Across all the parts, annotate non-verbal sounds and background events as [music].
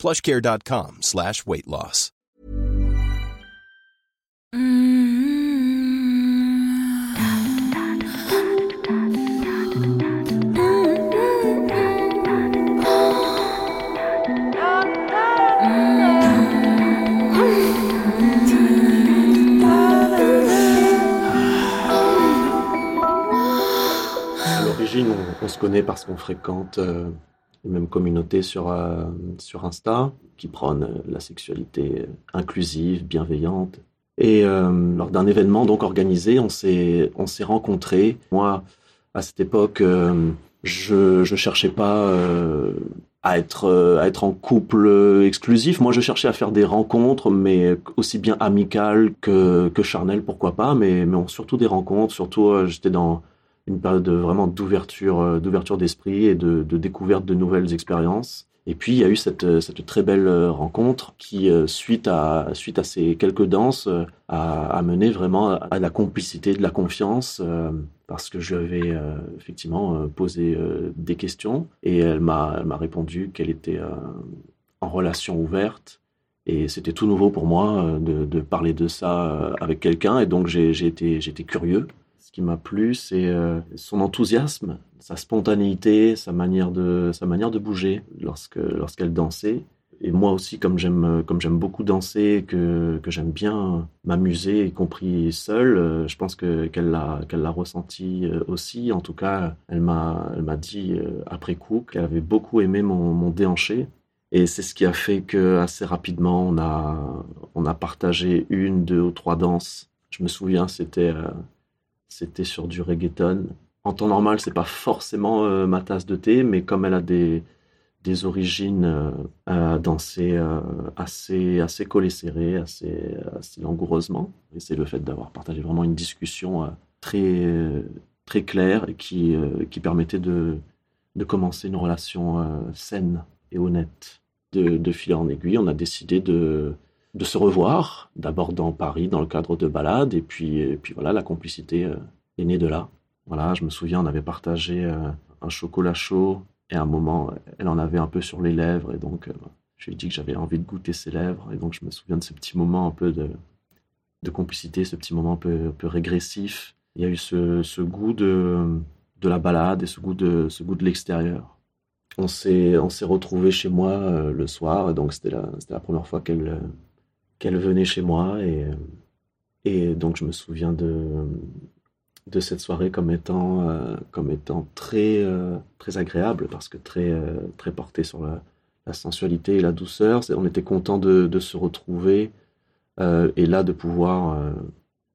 plushcare.com slash weight loss. À l'origine, on, on se connaît parce qu'on fréquente euh, les mêmes communautés sur, euh, sur Insta qui prônent euh, la sexualité inclusive, bienveillante. Et euh, lors d'un événement donc organisé, on s'est on s'est rencontrés. Moi, à cette époque, euh, je je cherchais pas euh, à être euh, à être en couple euh, exclusif. Moi, je cherchais à faire des rencontres, mais aussi bien amicales que que charnelles, pourquoi pas. Mais mais surtout des rencontres. Surtout, euh, j'étais dans une période de, vraiment d'ouverture euh, d'ouverture d'esprit et de, découverte de nouvelles expériences. Et puis il y a eu cette, euh, cette très belle euh, rencontre qui, suite à, suite à ces quelques danses, a, mené vraiment à la complicité, de la confiance, parce que je lui avais effectivement posé des questions et elle m'a répondu qu'elle était en relation ouverte. Et c'était tout nouveau pour moi de, parler de ça avec quelqu'un. Et donc j'ai été, été curieux. Ce qui m'a plu, c'est euh, son enthousiasme, sa spontanéité, sa manière de, sa manière de bouger lorsque, lorsqu'elle dansait. Et moi aussi, comme j'aime, comme j'aime beaucoup danser, que, que j'aime bien m'amuser, y compris seule, euh, je pense que, qu'elle l'a, qu'elle l'a ressenti euh, aussi. En tout cas, elle m'a, elle m'a dit après coup qu'elle avait beaucoup aimé mon, déhanché. Et c'est ce qui a fait que assez rapidement, on a, on a partagé une, deux ou trois danses. Je me souviens, c'était, c'était sur du reggaeton. En temps normal, c'est pas forcément euh, ma tasse de thé, mais comme elle a des, des origines euh, à danser euh, assez, assez assez, assez langoureusement. Et c'est le fait d'avoir partagé vraiment une discussion très, très claire qui, qui permettait de, de commencer une relation saine et honnête. De, de en aiguille, on a décidé de, de se revoir, d'abord dans Paris, dans le cadre de balades, et puis, et puis voilà, la complicité euh, est née de là. Voilà, je me souviens, on avait partagé euh, un chocolat chaud, et à un moment, elle en avait un peu sur les lèvres, et donc euh, je lui ai dit que j'avais envie de goûter ses lèvres, et donc je me souviens de ce petit moment un peu de, de complicité, ce petit moment un peu, un peu régressif. Il y a eu ce, ce goût de, de la balade et ce goût de, ce goût de l'extérieur. On s'est, on s'est retrouvés chez moi le soir, et donc c'était la, la première fois qu'elle, qu'elle venait chez moi, et, donc je me souviens de, cette soirée comme étant, euh, euh, très agréable, parce que très, euh, très portée sur la, sensualité et la douceur. On était content de, se retrouver euh, et là de pouvoir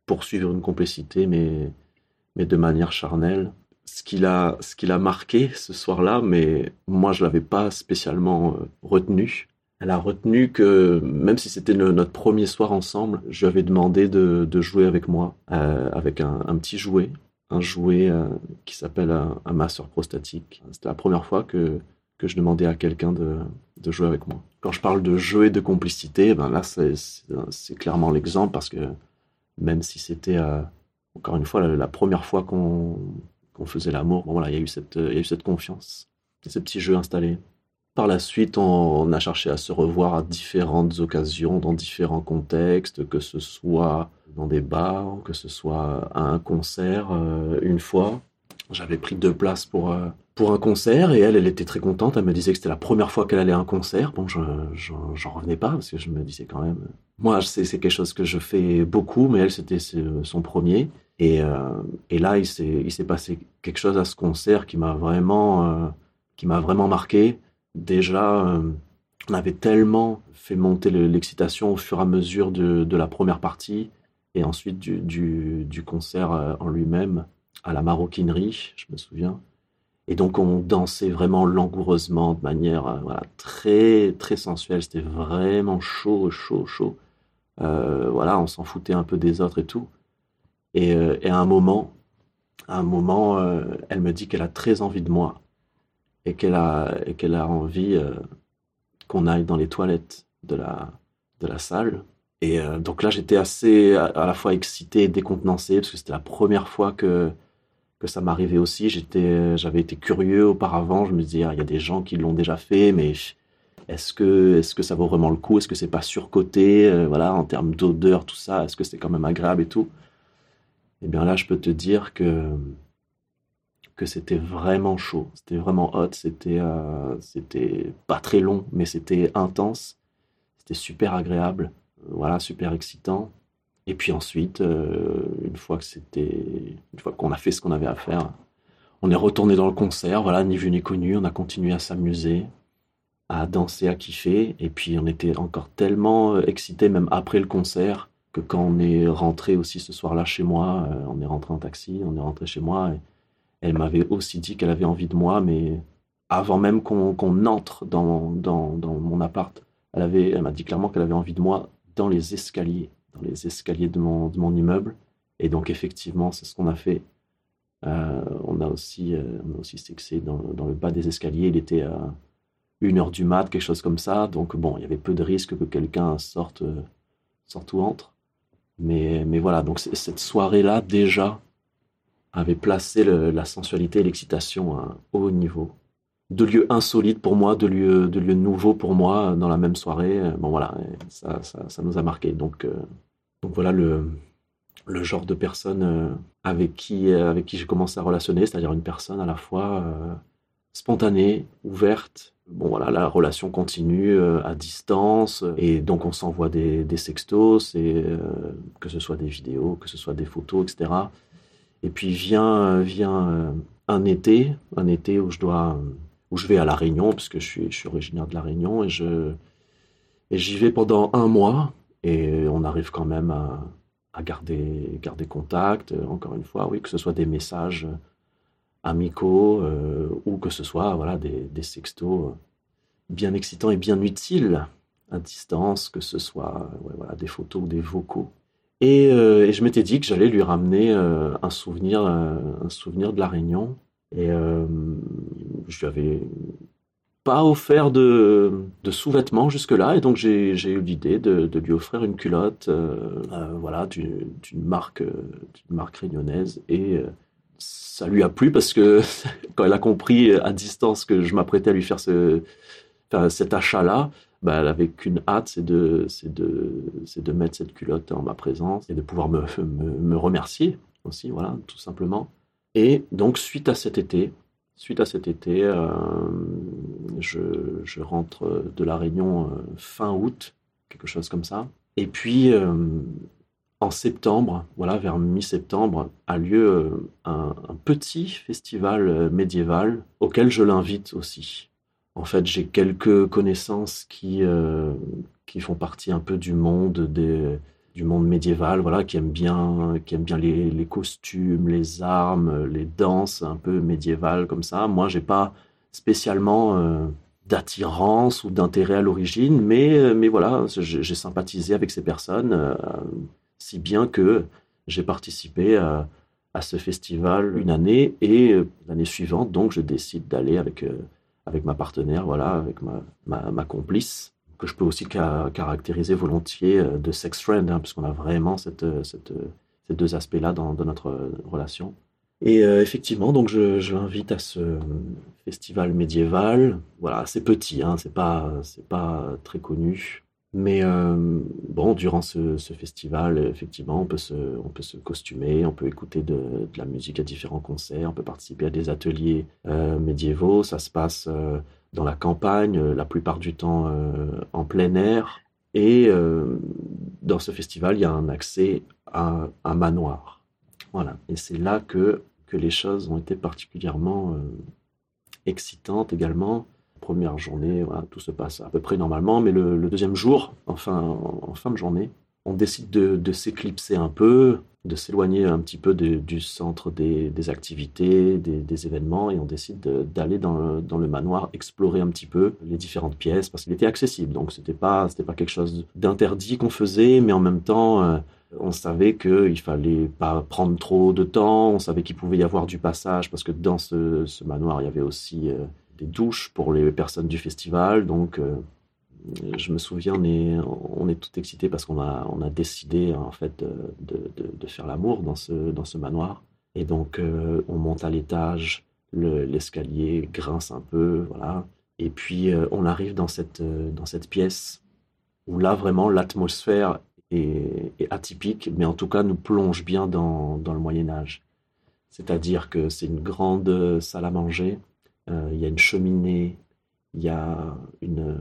poursuivre une complicité, mais, de manière charnelle. Ce qui l'a, ce qui l'a marqué ce soir-là, mais moi je l'avais pas spécialement retenu. Elle a retenu que même si c'était notre premier soir ensemble, je lui avais demandé de, jouer avec moi, euh, avec un, petit jouet, un jouet euh, qui s'appelle un, un masseur prostatique. C'était la première fois que, je demandais à quelqu'un de, jouer avec moi. Quand je parle de jeu et de complicité, ben là c'est, clairement l'exemple parce que même si c'était euh, encore une fois la, première fois qu'on, faisait l'amour, bon, voilà, il y a eu cette, il y a eu cette confiance, et ce petit jeu installé. Par la suite, on, a cherché à se revoir à différentes occasions, dans différents contextes, que ce soit dans des bars, que ce soit à un concert euh, une fois. J'avais pris deux places pour, euh, pour un concert et elle, elle était très contente. Elle me disait que c'était la première fois qu'elle allait à un concert. Bon, je, je- j'en revenais pas parce que je me disais quand même. Moi, c'est, quelque chose que je fais beaucoup, mais elle, c'était son premier. Et, euh, et là, il s'est, passé quelque chose à ce concert qui m'a vraiment, qui m'a vraiment marqué. Déjà, euh, on avait tellement fait monter le- l'excitation au fur et à mesure de, la première partie et ensuite du, concert euh, en lui-même à la maroquinerie, je me souviens. Et donc on dansait vraiment langoureusement, de manière voilà, très très sensuelle. C'était vraiment chaud, chaud, chaud. voilà, on s'en foutait un peu des autres et tout. Et, et à un moment, à un moment, elle me dit qu'elle a très envie de moi et qu'elle a, a envie qu'on aille dans les toilettes de la, de la salle. Et euh, donc là, j'étais assez à, la fois excité et décontenancé parce que c'était la première fois que, que ça m'arrivait aussi. J'avais été curieux auparavant. Je me disais, ah, il y a des gens qui l'ont déjà fait, mais est-ce que, est-ce que ça vaut vraiment le coup? Est-ce que c'est pas surcoté? Euh, Voilà, en termes d'odeur, tout ça, est-ce que c'est quand même agréable et tout? Eh bien là, je peux te dire que que c'était vraiment chaud, c'était vraiment hot, c'était euh, c'était pas très long, mais c'était intense, c'était super agréable, euh, voilà, super excitant. Et puis ensuite, euh, une fois que c'était, une fois qu'on a fait ce qu'on avait à faire, on est retourné dans le concert, voilà, ni vu ni connu, on a continué à s'amuser, à danser, à kiffer, et puis on était encore tellement excités, même après le concert, que quand on est rentré aussi ce soir-là chez moi, on est rentré en taxi, on est rentré chez moi. Elle m'avait aussi dit qu'elle avait envie de moi, mais avant même qu'on entre dans, mon appart, elle, m'a dit clairement qu'elle avait envie de moi dans les escaliers, dans les escaliers de mon, immeuble. Et donc, effectivement, c'est ce qu'on a fait. Euh, on, a aussi, euh, sexé dans, le bas des escaliers. Il était à une heure du mat, quelque chose comme ça. Donc, bon, il y avait peu de risques que quelqu'un sorte, sorte ou entre. Mais, mais voilà, donc cette soirée-là, déjà, avait placé la sensualité et l'excitation à un haut niveau. Deux lieux insolites pour moi, deux lieux, de lieux nouveaux pour moi dans la même soirée. Bon voilà, ça, ça, nous a marqué. Donc, euh, donc voilà le, le genre de personne euh, avec qui, avec qui j'ai commencé à relationner, c'est-à-dire une personne à la fois euh, spontanée, ouverte. Bon voilà, la relation continue à distance et donc on s'envoie des, des, sextos, et, que ce soit des vidéos, que ce soit des photos, etc. Et puis vient, vient euh, un été, un été où je dois, où je vais à la Réunion, parce que je suis, je suis originaire de la Réunion, et je, et j'y vais pendant un mois, et on arrive quand même à, à garder, garder contact. Encore une fois, oui, que ce soit des messages amicaux euh, ou que ce soit voilà des, des sextos bien excitants et bien utiles à distance, que ce soit voilà, des photos ou des vocaux. Euh, et, je m'étais dit que j'allais lui ramener euh, un, souvenir, euh, un souvenir de la Réunion. Et je lui avais pas offert de, sous-vêtements jusque-là. Et donc j'ai eu l'idée de, de, lui offrir une culotte voilà, d'une marque, d'une marque réunionnaise. Et ça lui a plu parce que [laughs] quand elle a compris à distance que je m'apprêtais à lui faire ce, cet achat-là, bah, elle avait qu'une hâte, c'est de, mettre cette culotte en ma présence et de pouvoir me, me, remercier aussi, voilà, tout simplement. Et donc, suite à cet été, suite à cet été, euh, je, rentre de la Réunion euh, fin août, quelque chose comme ça. Et puis, euh, en septembre, voilà, vers mi-septembre, a lieu un, petit festival médiéval auquel je l'invite aussi. En fait, j'ai quelques connaissances qui, euh, qui font partie un peu du monde du monde médiéval, voilà, qui aiment bien, qui aiment bien les, costumes, les armes, les danses un peu médiévales comme ça. Moi, j'ai pas spécialement euh, d'attirance ou d'intérêt à l'origine, mais, euh, mais voilà, j'ai sympathisé avec ces personnes, si bien que j'ai participé à, à, ce festival une année et l'année suivante, donc, je décide d'aller avec avec ma partenaire, voilà, avec ma, complice, que je peux aussi caractériser volontiers euh, de sex friend, hein, puisqu'on a vraiment euh, euh, ces deux aspects-là dans, notre relation. Et effectivement, donc je, je l'invite à ce festival médiéval. Voilà, c'est petit, hein, c'est pas, c'est pas très connu. Mais euh, bon, durant ce, festival, effectivement, on peut, se, on peut se costumer, on peut écouter de, la musique à différents concerts, on peut participer à des ateliers euh, médiévaux. Ça se passe euh, dans la campagne, la plupart du temps en plein air. Et dans ce festival, il y a un accès à un manoir. Voilà. Et c'est là que, que les choses ont été particulièrement excitantes également première journée, tout se passe à peu près normalement, mais le, deuxième jour, enfin, en, fin de journée, on décide de, s'éclipser un peu, de s'éloigner un petit peu du centre des, activités, des, événements, et on décide d'aller dans, le manoir, explorer un petit peu les différentes pièces, parce qu'il était accessible. Donc c'était pas, pas quelque chose d'interdit qu'on faisait, mais en même temps, euh, on savait qu'il fallait pas prendre trop de temps, on savait qu'il pouvait y avoir du passage, parce que dans ce, manoir, il y avait aussi euh, des douches pour les personnes du festival, donc... Euh, je me souviens, on est, on est tout excité parce qu'on a, on a décidé en fait de, de, faire l'amour dans ce, dans ce manoir. Et donc, euh, on monte à l'étage, l'escalier grince un peu, voilà. Et puis, euh, on arrive dans cette, dans cette pièce où là, vraiment, l'atmosphère est, est, atypique, mais en tout cas, nous plonge bien dans, dans le Moyen Âge. C'est-à-dire que c'est une grande salle à manger, il y a une cheminée, il y a une,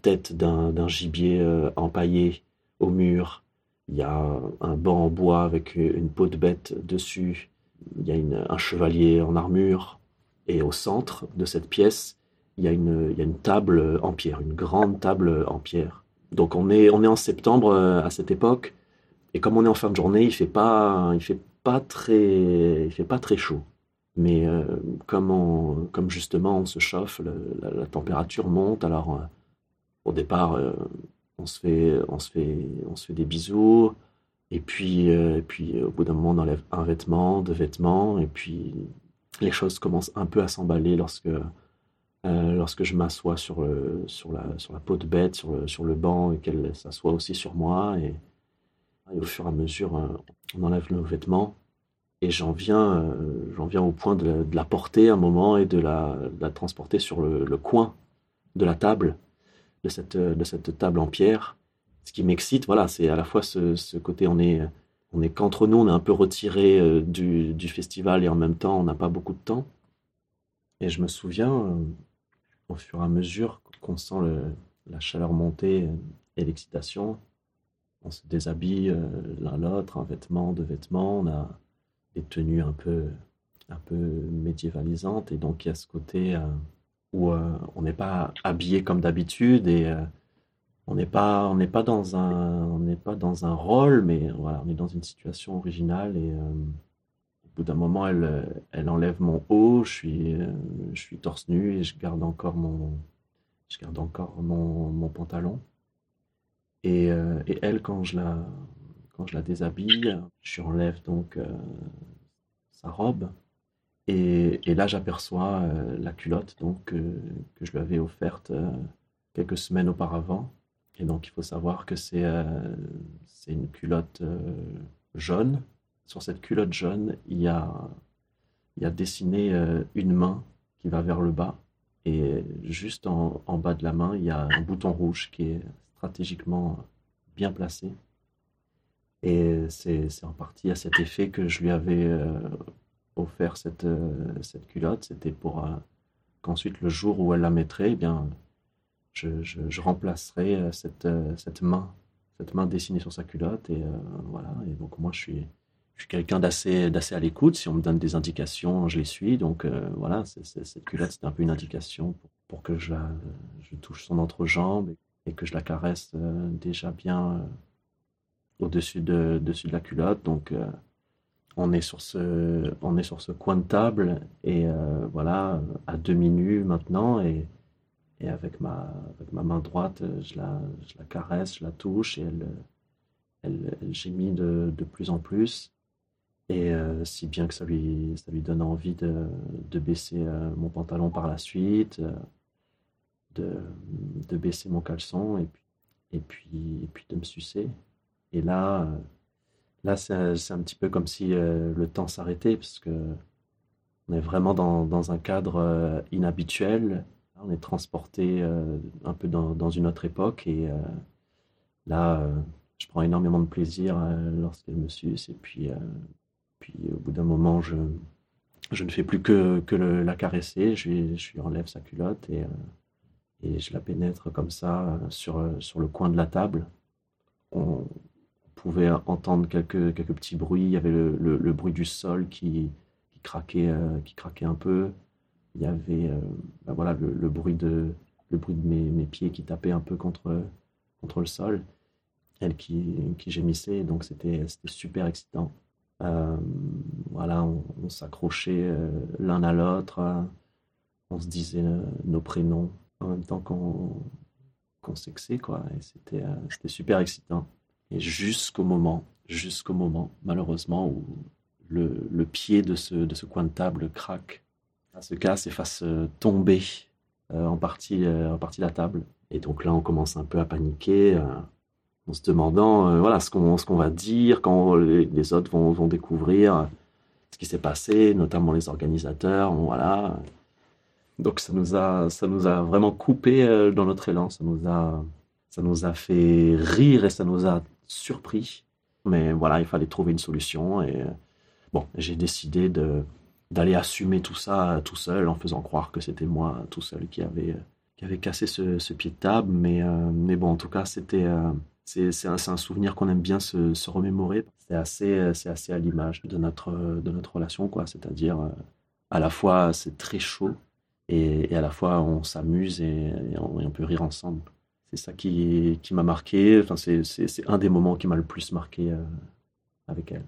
tête d'un gibier euh, empaillé au mur. Il y a un banc en bois avec une peau de bête dessus. Il y a un chevalier en armure. Et au centre de cette pièce, il y, a une, table en pierre, une grande table en pierre. Donc on est, en septembre euh, à cette époque. Et comme on est en fin de journée, il fait il fait pas très chaud. Mais euh, comme, justement on se chauffe, la, température monte, alors au départ, euh, on, se fait, on, se fait, on se fait des bisous. Et puis, euh, puis au bout d'un moment, on enlève un vêtement, deux vêtements. Et puis, les choses commencent un peu à s'emballer lorsque, euh, lorsque je m'assois sur, sur, la, sur la peau de bête, sur le, sur le banc, et qu'elle s'assoit aussi sur moi. Et, au fur et à mesure, on enlève nos vêtements. Et j'en viens, j'en viens au point de, la porter un moment et de la, transporter sur le, coin de la table de cette, de cette table en pierre. Ce qui m'excite, voilà, c'est à la fois ce, côté, on est, on est qu'entre nous, on est un peu retiré euh, du, du, festival et en même temps, on n'a pas beaucoup de temps. Et je me souviens, euh, au fur et à mesure qu'on sent la chaleur monter et l'excitation, on se déshabille l'un l'autre, un vêtement, deux vêtements, on a des tenues un peu, un peu médiévalisantes. Et donc, il y a ce côté. Euh, où euh, on n'est pas habillé comme d'habitude et euh, on n'est pas on n'est pas dans un on n'est pas dans un rôle mais voilà on est dans une situation originale et au bout d'un moment elle elle enlève mon haut je suis je suis torse nu et je garde encore mon je garde encore mon, mon pantalon et, elle quand je la quand je la déshabille je enlève donc sa robe et, là, j'aperçois euh, la culotte donc, euh, que je lui avais offerte euh, quelques semaines auparavant. Et donc, il faut savoir que c'est une culotte jaune. Sur cette culotte jaune, il y a, il y a dessiné une main qui va vers le bas. Et juste en, bas de la main, il y a un bouton rouge qui est stratégiquement bien placé. Et c'est en partie à cet effet que je lui avais offert cette, euh, cette culotte, c'était pour euh, qu'ensuite, le jour où elle la mettrait, eh bien, je, je, remplacerai euh, cette, cette main, cette main dessinée sur sa culotte. Et voilà. Et donc, moi, je suis, je suis quelqu'un d'assez, à l'écoute. Si on me donne des indications, je les suis. Donc, voilà, cette culotte, c'était un peu une indication pour, que je, je touche son entrejambe et, que je la caresse déjà bien au-dessus de, dessus de la culotte. Donc, on est sur ce, on est sur ce coin de table et euh, voilà, à demi nu maintenant et, et avec, ma, avec ma main droite, je la, je la caresse, je la touche et elle, elle, gémit de, de, plus en plus. Et euh, si bien que ça lui, ça lui donne envie de, de baisser euh, mon pantalon par la suite, de, de baisser mon caleçon et puis, et puis, et puis de me sucer. Et là, Là, c'est un petit peu comme si euh, le temps s'arrêtait, parce que on est vraiment dans, dans un cadre euh, inhabituel. On est transporté euh, un peu dans, dans, une autre époque. Et là, je prends énormément de plaisir lorsqu'elle me suce. Et puis, puis au bout d'un moment, je, je ne fais plus que, que la caresser. Je lui, je lui enlève sa culotte et, et je la pénètre comme ça sur, sur le coin de la table. Pouvait entendre quelques, quelques petits bruits. Il y avait le, le, bruit du sol qui, qui craquait, euh, qui craquait un peu. Il y avait euh, ben voilà, le, bruit de, le bruit de mes, mes, pieds qui tapaient un peu contre, contre le sol. elle qui, qui gémissait, donc c'était super excitant. Euh, voilà, on, s'accrochait l'un à l'autre, on se disait nos prénoms en même temps qu'on qu'on sexait, quoi. Et c'était super excitant. Jusqu'au moment, jusqu'au moment, malheureusement, où le, le, pied de ce, de ce coin de table craque, se casse et fasse tomber en, partie, en partie la table. Et donc là, on commence un peu à paniquer, euh, en se demandant euh, voilà, ce qu'on ce qu'on va dire quand les, autres vont, vont, découvrir ce qui s'est passé, notamment les organisateurs. voilà. Donc ça nous, a, ça nous a vraiment coupé euh, dans notre élan, ça nous, a, ça nous a fait rire et ça nous a surpris. Mais voilà, il fallait trouver une solution. Et bon, j'ai décidé de d'aller assumer tout ça tout seul en faisant croire que c'était moi tout seul qui avait qui avait cassé ce, pied de table. Mais, euh, mais bon, en tout cas, c'était euh, c'est un, souvenir qu'on aime bien se, remémorer. C'est assez, c'est assez à l'image de notre, de notre relation, quoi. C'est-à-dire, euh, à la fois, c'est très chaud et, à la fois, on s'amuse et, on, peut rire ensemble. C'est ça qui, qui m'a marqué. Enfin, c'est un des moments qui m'a le plus marqué euh, avec elle.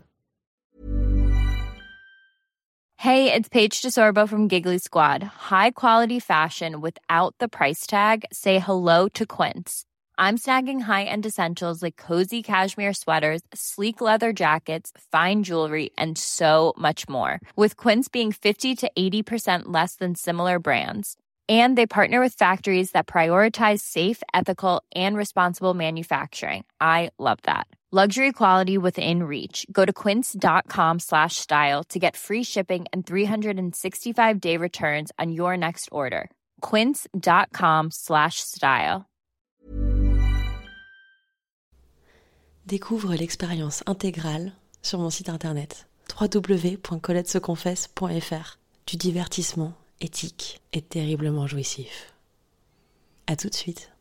Hey, it's Paige DeSorbo from Giggly Squad. High quality fashion without the price tag. Say hello to Quince. I'm snagging high-end essentials like cozy cashmere sweaters, sleek leather jackets, fine jewelry, and so much more. With Quince being 50 to 80% less than similar brands. And they partner with factories that prioritize safe, ethical, and responsible manufacturing. I love that. Luxury quality within reach. Go to quince.com slash style to get free shipping and 365 day returns on your next order. Quince.com slash style. Découvre l'expérience intégrale sur mon site internet www.coletteseconfesse.fr du divertissement éthique et terriblement jouissif. À tout de suite.